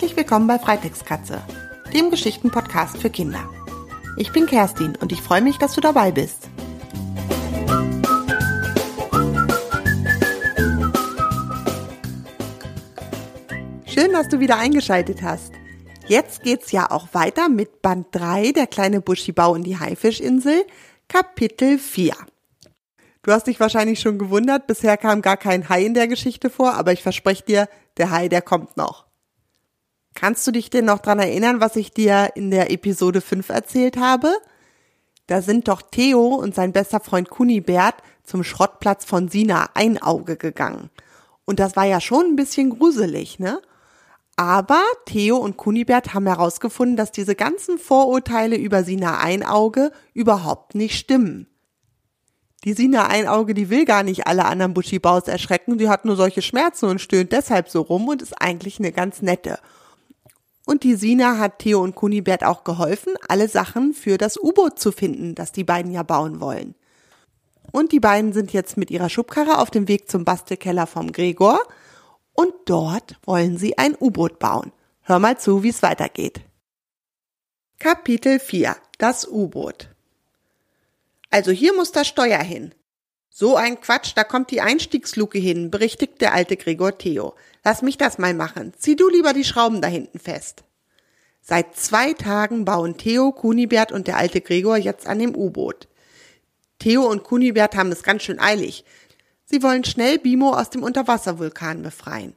Herzlich willkommen bei Freitextkatze, dem Geschichtenpodcast für Kinder. Ich bin Kerstin und ich freue mich, dass du dabei bist. Schön, dass du wieder eingeschaltet hast. Jetzt geht's ja auch weiter mit Band 3, der kleine Buschibau und die Haifischinsel, Kapitel 4. Du hast dich wahrscheinlich schon gewundert, bisher kam gar kein Hai in der Geschichte vor, aber ich verspreche dir, der Hai, der kommt noch. Kannst du dich denn noch dran erinnern, was ich dir in der Episode 5 erzählt habe? Da sind doch Theo und sein bester Freund Kunibert zum Schrottplatz von Sina Einauge gegangen. Und das war ja schon ein bisschen gruselig, ne? Aber Theo und Kunibert haben herausgefunden, dass diese ganzen Vorurteile über Sina Einauge überhaupt nicht stimmen. Die Sina Einauge, die will gar nicht alle anderen Buschibaus erschrecken, die hat nur solche Schmerzen und stöhnt deshalb so rum und ist eigentlich eine ganz nette. Und die Sina hat Theo und Kunibert auch geholfen, alle Sachen für das U-Boot zu finden, das die beiden ja bauen wollen. Und die beiden sind jetzt mit ihrer Schubkarre auf dem Weg zum Bastelkeller vom Gregor und dort wollen sie ein U-Boot bauen. Hör mal zu, wie es weitergeht. Kapitel 4 Das U-Boot Also hier muss das Steuer hin. So ein Quatsch, da kommt die Einstiegsluke hin, berichtigt der alte Gregor Theo. Lass mich das mal machen. Zieh du lieber die Schrauben da hinten fest. Seit zwei Tagen bauen Theo, Kunibert und der alte Gregor jetzt an dem U-Boot. Theo und Kunibert haben es ganz schön eilig. Sie wollen schnell Bimo aus dem Unterwasservulkan befreien.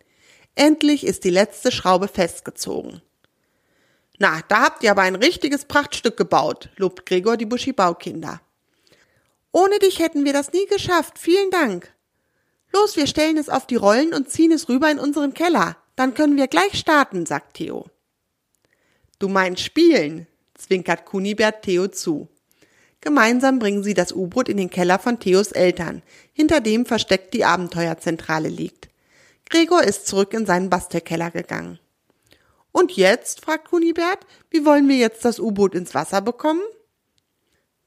Endlich ist die letzte Schraube festgezogen. Na, da habt ihr aber ein richtiges Prachtstück gebaut, lobt Gregor die Buschi-Baukinder. Ohne dich hätten wir das nie geschafft. Vielen Dank. Los, wir stellen es auf die Rollen und ziehen es rüber in unseren Keller. Dann können wir gleich starten, sagt Theo. Du meinst spielen, zwinkert Kunibert Theo zu. Gemeinsam bringen sie das U-Boot in den Keller von Theos Eltern, hinter dem versteckt die Abenteuerzentrale liegt. Gregor ist zurück in seinen Bastelkeller gegangen. Und jetzt? fragt Kunibert, wie wollen wir jetzt das U-Boot ins Wasser bekommen?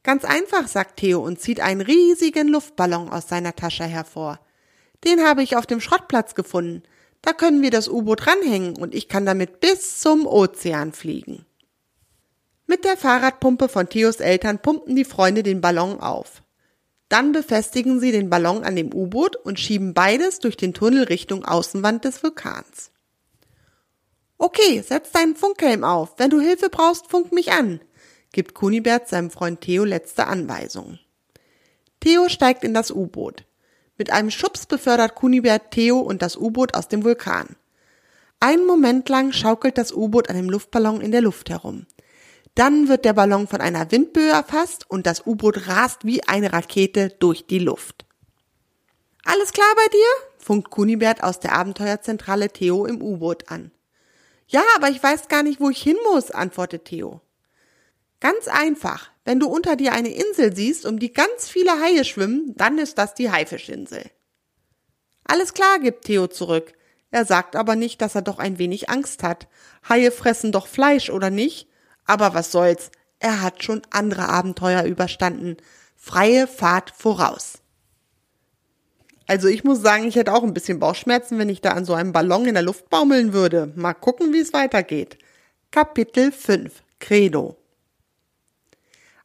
Ganz einfach, sagt Theo und zieht einen riesigen Luftballon aus seiner Tasche hervor. Den habe ich auf dem Schrottplatz gefunden. Da können wir das U-Boot ranhängen und ich kann damit bis zum Ozean fliegen. Mit der Fahrradpumpe von Theos Eltern pumpen die Freunde den Ballon auf. Dann befestigen sie den Ballon an dem U-Boot und schieben beides durch den Tunnel Richtung Außenwand des Vulkans. Okay, setz deinen Funkhelm auf. Wenn du Hilfe brauchst, funk mich an, gibt Kunibert seinem Freund Theo letzte Anweisungen. Theo steigt in das U-Boot. Mit einem Schubs befördert Kunibert Theo und das U-Boot aus dem Vulkan. Einen Moment lang schaukelt das U-Boot an dem Luftballon in der Luft herum. Dann wird der Ballon von einer Windböe erfasst und das U-Boot rast wie eine Rakete durch die Luft. Alles klar bei dir? funkt Kunibert aus der Abenteuerzentrale Theo im U-Boot an. Ja, aber ich weiß gar nicht, wo ich hin muss, antwortet Theo. Ganz einfach. Wenn du unter dir eine Insel siehst, um die ganz viele Haie schwimmen, dann ist das die Haifischinsel. Alles klar, gibt Theo zurück. Er sagt aber nicht, dass er doch ein wenig Angst hat. Haie fressen doch Fleisch, oder nicht? Aber was soll's, er hat schon andere Abenteuer überstanden. Freie Fahrt voraus. Also ich muss sagen, ich hätte auch ein bisschen Bauchschmerzen, wenn ich da an so einem Ballon in der Luft baumeln würde. Mal gucken, wie es weitergeht. Kapitel 5 Credo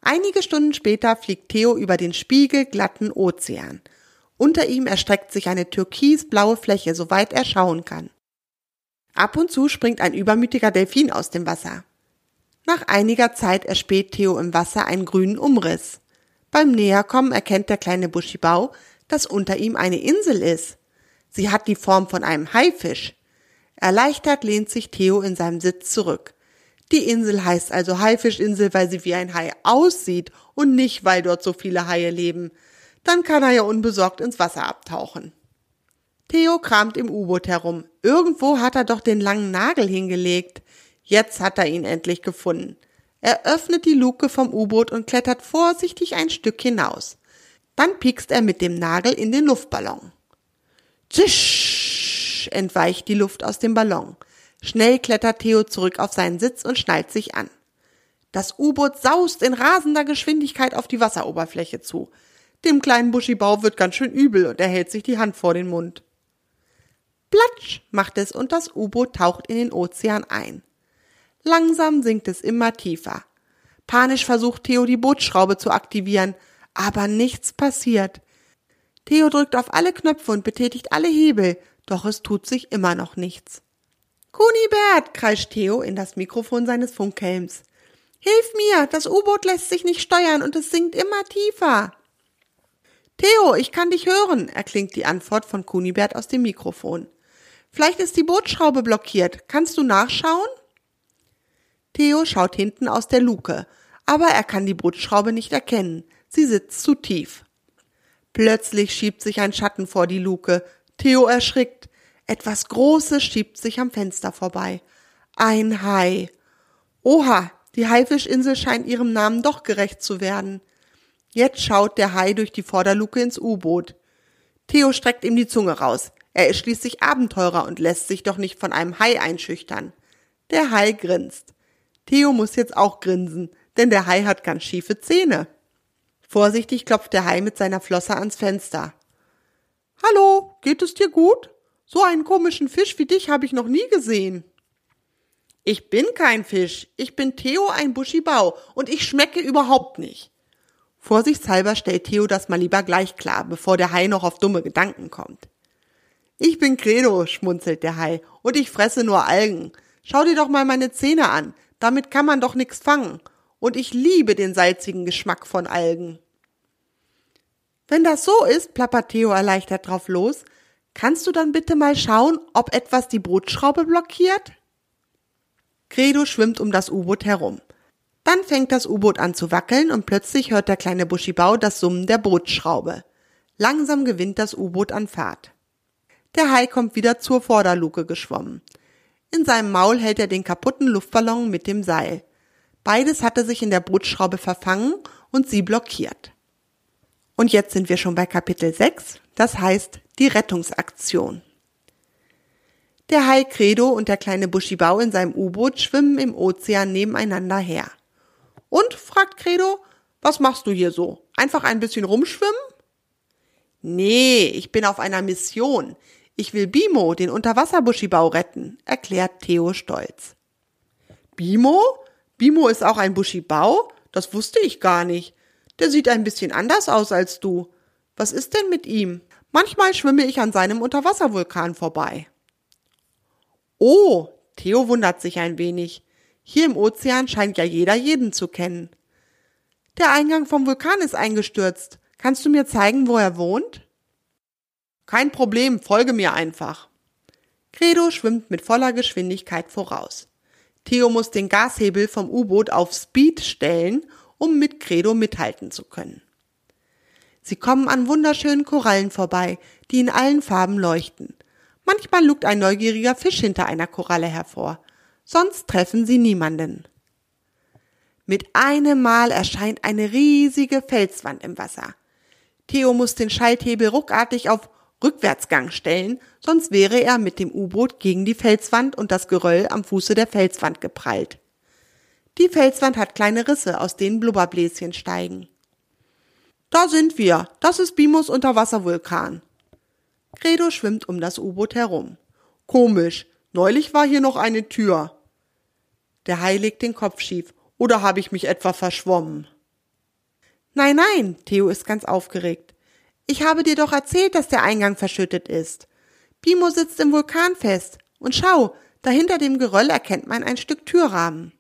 Einige Stunden später fliegt Theo über den spiegelglatten Ozean. Unter ihm erstreckt sich eine türkisblaue Fläche, soweit er schauen kann. Ab und zu springt ein übermütiger Delfin aus dem Wasser. Nach einiger Zeit erspäht Theo im Wasser einen grünen Umriss. Beim Näherkommen erkennt der kleine Buschibau, dass unter ihm eine Insel ist. Sie hat die Form von einem Haifisch. Erleichtert lehnt sich Theo in seinem Sitz zurück. Die Insel heißt also Haifischinsel, weil sie wie ein Hai aussieht und nicht, weil dort so viele Haie leben. Dann kann er ja unbesorgt ins Wasser abtauchen. Theo kramt im U-Boot herum. Irgendwo hat er doch den langen Nagel hingelegt. Jetzt hat er ihn endlich gefunden. Er öffnet die Luke vom U-Boot und klettert vorsichtig ein Stück hinaus. Dann piekst er mit dem Nagel in den Luftballon. Zisch entweicht die Luft aus dem Ballon. Schnell klettert Theo zurück auf seinen Sitz und schnallt sich an. Das U-Boot saust in rasender Geschwindigkeit auf die Wasseroberfläche zu. Dem kleinen Buschibau wird ganz schön übel und er hält sich die Hand vor den Mund. Platsch macht es und das U-Boot taucht in den Ozean ein. Langsam sinkt es immer tiefer. Panisch versucht Theo die Bootsschraube zu aktivieren, aber nichts passiert. Theo drückt auf alle Knöpfe und betätigt alle Hebel, doch es tut sich immer noch nichts. Kunibert, kreischt Theo in das Mikrofon seines Funkhelms. Hilf mir, das U-Boot lässt sich nicht steuern und es sinkt immer tiefer. Theo, ich kann dich hören, erklingt die Antwort von Kunibert aus dem Mikrofon. Vielleicht ist die Bootschraube blockiert. Kannst du nachschauen? Theo schaut hinten aus der Luke, aber er kann die Bootschraube nicht erkennen. Sie sitzt zu tief. Plötzlich schiebt sich ein Schatten vor die Luke. Theo erschrickt. Etwas Großes schiebt sich am Fenster vorbei. Ein Hai. Oha, die Haifischinsel scheint ihrem Namen doch gerecht zu werden. Jetzt schaut der Hai durch die Vorderluke ins U-Boot. Theo streckt ihm die Zunge raus. Er ist schließlich Abenteurer und lässt sich doch nicht von einem Hai einschüchtern. Der Hai grinst. Theo muss jetzt auch grinsen, denn der Hai hat ganz schiefe Zähne. Vorsichtig klopft der Hai mit seiner Flosse ans Fenster. Hallo, geht es dir gut? So einen komischen Fisch wie dich habe ich noch nie gesehen. Ich bin kein Fisch, ich bin Theo ein Buschibau und ich schmecke überhaupt nicht. Vorsichtshalber stellt Theo das mal lieber gleich klar, bevor der Hai noch auf dumme Gedanken kommt. Ich bin Credo, schmunzelt der Hai, und ich fresse nur Algen. Schau dir doch mal meine Zähne an, damit kann man doch nix fangen. Und ich liebe den salzigen Geschmack von Algen. Wenn das so ist, plappert Theo erleichtert drauf los, kannst du dann bitte mal schauen, ob etwas die Bootschraube blockiert? Credo schwimmt um das U-Boot herum. Dann fängt das U-Boot an zu wackeln und plötzlich hört der kleine Buschibau das Summen der Bootsschraube. Langsam gewinnt das U-Boot an Fahrt. Der Hai kommt wieder zur Vorderluke geschwommen. In seinem Maul hält er den kaputten Luftballon mit dem Seil. Beides hatte sich in der Bootschraube verfangen und sie blockiert. Und jetzt sind wir schon bei Kapitel 6, das heißt die Rettungsaktion. Der Hai Credo und der kleine Buschibau in seinem U-Boot schwimmen im Ozean nebeneinander her. Und? fragt Credo, was machst du hier so? Einfach ein bisschen rumschwimmen? Nee, ich bin auf einer Mission. Ich will Bimo, den Unterwasserbuschibau, retten, erklärt Theo stolz. Bimo? Bimo ist auch ein Buschibau? Das wusste ich gar nicht. Der sieht ein bisschen anders aus als du. Was ist denn mit ihm? Manchmal schwimme ich an seinem Unterwasservulkan vorbei. Oh, Theo wundert sich ein wenig. Hier im Ozean scheint ja jeder jeden zu kennen. Der Eingang vom Vulkan ist eingestürzt. Kannst du mir zeigen, wo er wohnt? Kein Problem, folge mir einfach. Credo schwimmt mit voller Geschwindigkeit voraus. Theo muss den Gashebel vom U-Boot auf Speed stellen, um mit Credo mithalten zu können. Sie kommen an wunderschönen Korallen vorbei, die in allen Farben leuchten. Manchmal lugt ein neugieriger Fisch hinter einer Koralle hervor sonst treffen sie niemanden. Mit einem Mal erscheint eine riesige Felswand im Wasser. Theo muss den Schalthebel ruckartig auf Rückwärtsgang stellen, sonst wäre er mit dem U-Boot gegen die Felswand und das Geröll am Fuße der Felswand geprallt. Die Felswand hat kleine Risse, aus denen Blubberbläschen steigen. Da sind wir. Das ist Bimos Unterwasservulkan. Credo schwimmt um das U-Boot herum. Komisch. Neulich war hier noch eine Tür. Der Hai legt den Kopf schief. Oder habe ich mich etwa verschwommen? Nein, nein, Theo ist ganz aufgeregt. Ich habe dir doch erzählt, dass der Eingang verschüttet ist. Bimo sitzt im Vulkan fest. Und schau, dahinter dem Geröll erkennt man ein Stück Türrahmen.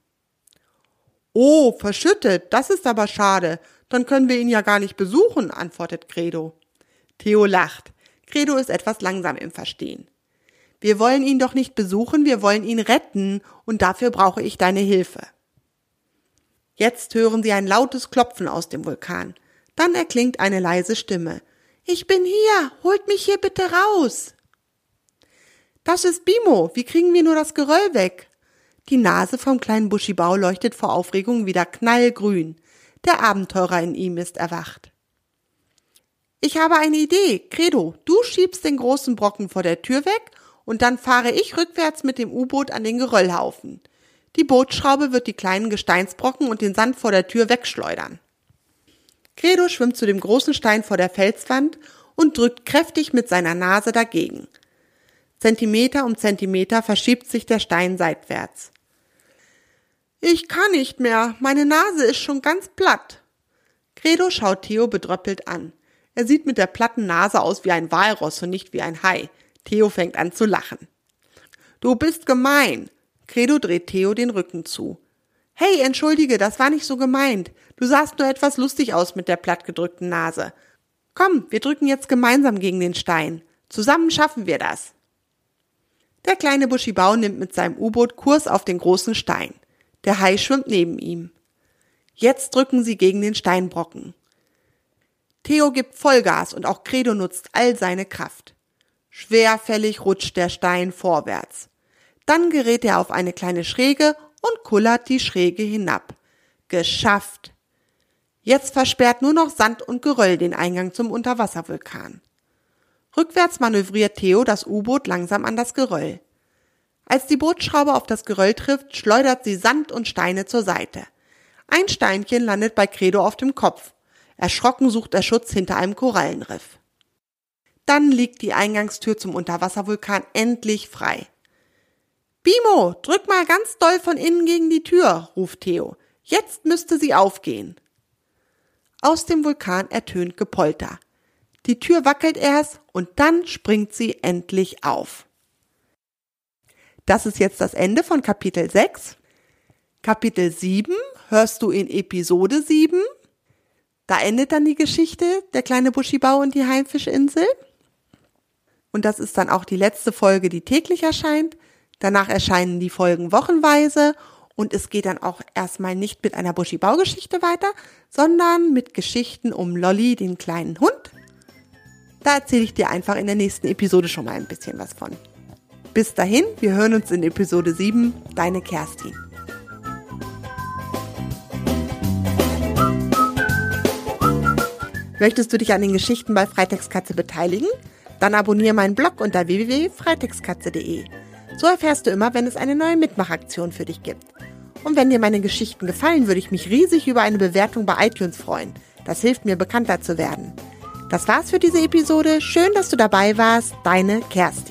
Oh, verschüttet, das ist aber schade. Dann können wir ihn ja gar nicht besuchen, antwortet Credo. Theo lacht. Credo ist etwas langsam im Verstehen. Wir wollen ihn doch nicht besuchen, wir wollen ihn retten, und dafür brauche ich deine Hilfe. Jetzt hören sie ein lautes Klopfen aus dem Vulkan. Dann erklingt eine leise Stimme. Ich bin hier, holt mich hier bitte raus. Das ist Bimo, wie kriegen wir nur das Geröll weg? Die Nase vom kleinen Buschibau leuchtet vor Aufregung wieder knallgrün. Der Abenteurer in ihm ist erwacht. Ich habe eine Idee. Credo, du schiebst den großen Brocken vor der Tür weg und dann fahre ich rückwärts mit dem U-Boot an den Geröllhaufen. Die Bootschraube wird die kleinen Gesteinsbrocken und den Sand vor der Tür wegschleudern. Credo schwimmt zu dem großen Stein vor der Felswand und drückt kräftig mit seiner Nase dagegen. Zentimeter um Zentimeter verschiebt sich der Stein seitwärts. Ich kann nicht mehr, meine Nase ist schon ganz platt. Credo schaut Theo bedröppelt an. Er sieht mit der platten Nase aus wie ein Walross und nicht wie ein Hai. Theo fängt an zu lachen. Du bist gemein. Credo dreht Theo den Rücken zu. Hey, entschuldige, das war nicht so gemeint. Du sahst nur etwas lustig aus mit der plattgedrückten Nase. Komm, wir drücken jetzt gemeinsam gegen den Stein. Zusammen schaffen wir das. Der kleine Buschibau nimmt mit seinem U-Boot Kurs auf den großen Stein. Der Hai schwimmt neben ihm. Jetzt drücken sie gegen den Steinbrocken. Theo gibt Vollgas und auch Credo nutzt all seine Kraft. Schwerfällig rutscht der Stein vorwärts. Dann gerät er auf eine kleine Schräge und kullert die Schräge hinab. Geschafft! Jetzt versperrt nur noch Sand und Geröll den Eingang zum Unterwasservulkan. Rückwärts manövriert Theo das U-Boot langsam an das Geröll. Als die Bootschraube auf das Geröll trifft, schleudert sie Sand und Steine zur Seite. Ein Steinchen landet bei Credo auf dem Kopf. Erschrocken sucht er Schutz hinter einem Korallenriff. Dann liegt die Eingangstür zum Unterwasservulkan endlich frei. Bimo, drück mal ganz doll von innen gegen die Tür, ruft Theo. Jetzt müsste sie aufgehen. Aus dem Vulkan ertönt Gepolter. Die Tür wackelt erst und dann springt sie endlich auf. Das ist jetzt das Ende von Kapitel 6. Kapitel 7 hörst du in Episode 7. Da endet dann die Geschichte der kleine Buschibau und die Heimfischinsel. Und das ist dann auch die letzte Folge, die täglich erscheint. Danach erscheinen die Folgen wochenweise und es geht dann auch erstmal nicht mit einer Buschibau-Geschichte weiter, sondern mit Geschichten um Lolly, den kleinen Hund. Da erzähle ich dir einfach in der nächsten Episode schon mal ein bisschen was von. Bis dahin, wir hören uns in Episode 7. Deine Kerstin. Möchtest du dich an den Geschichten bei Freitextkatze beteiligen? Dann abonniere meinen Blog unter www.freitextkatze.de. So erfährst du immer, wenn es eine neue Mitmachaktion für dich gibt. Und wenn dir meine Geschichten gefallen, würde ich mich riesig über eine Bewertung bei iTunes freuen. Das hilft mir bekannter zu werden. Das war's für diese Episode. Schön, dass du dabei warst. Deine Kerstin.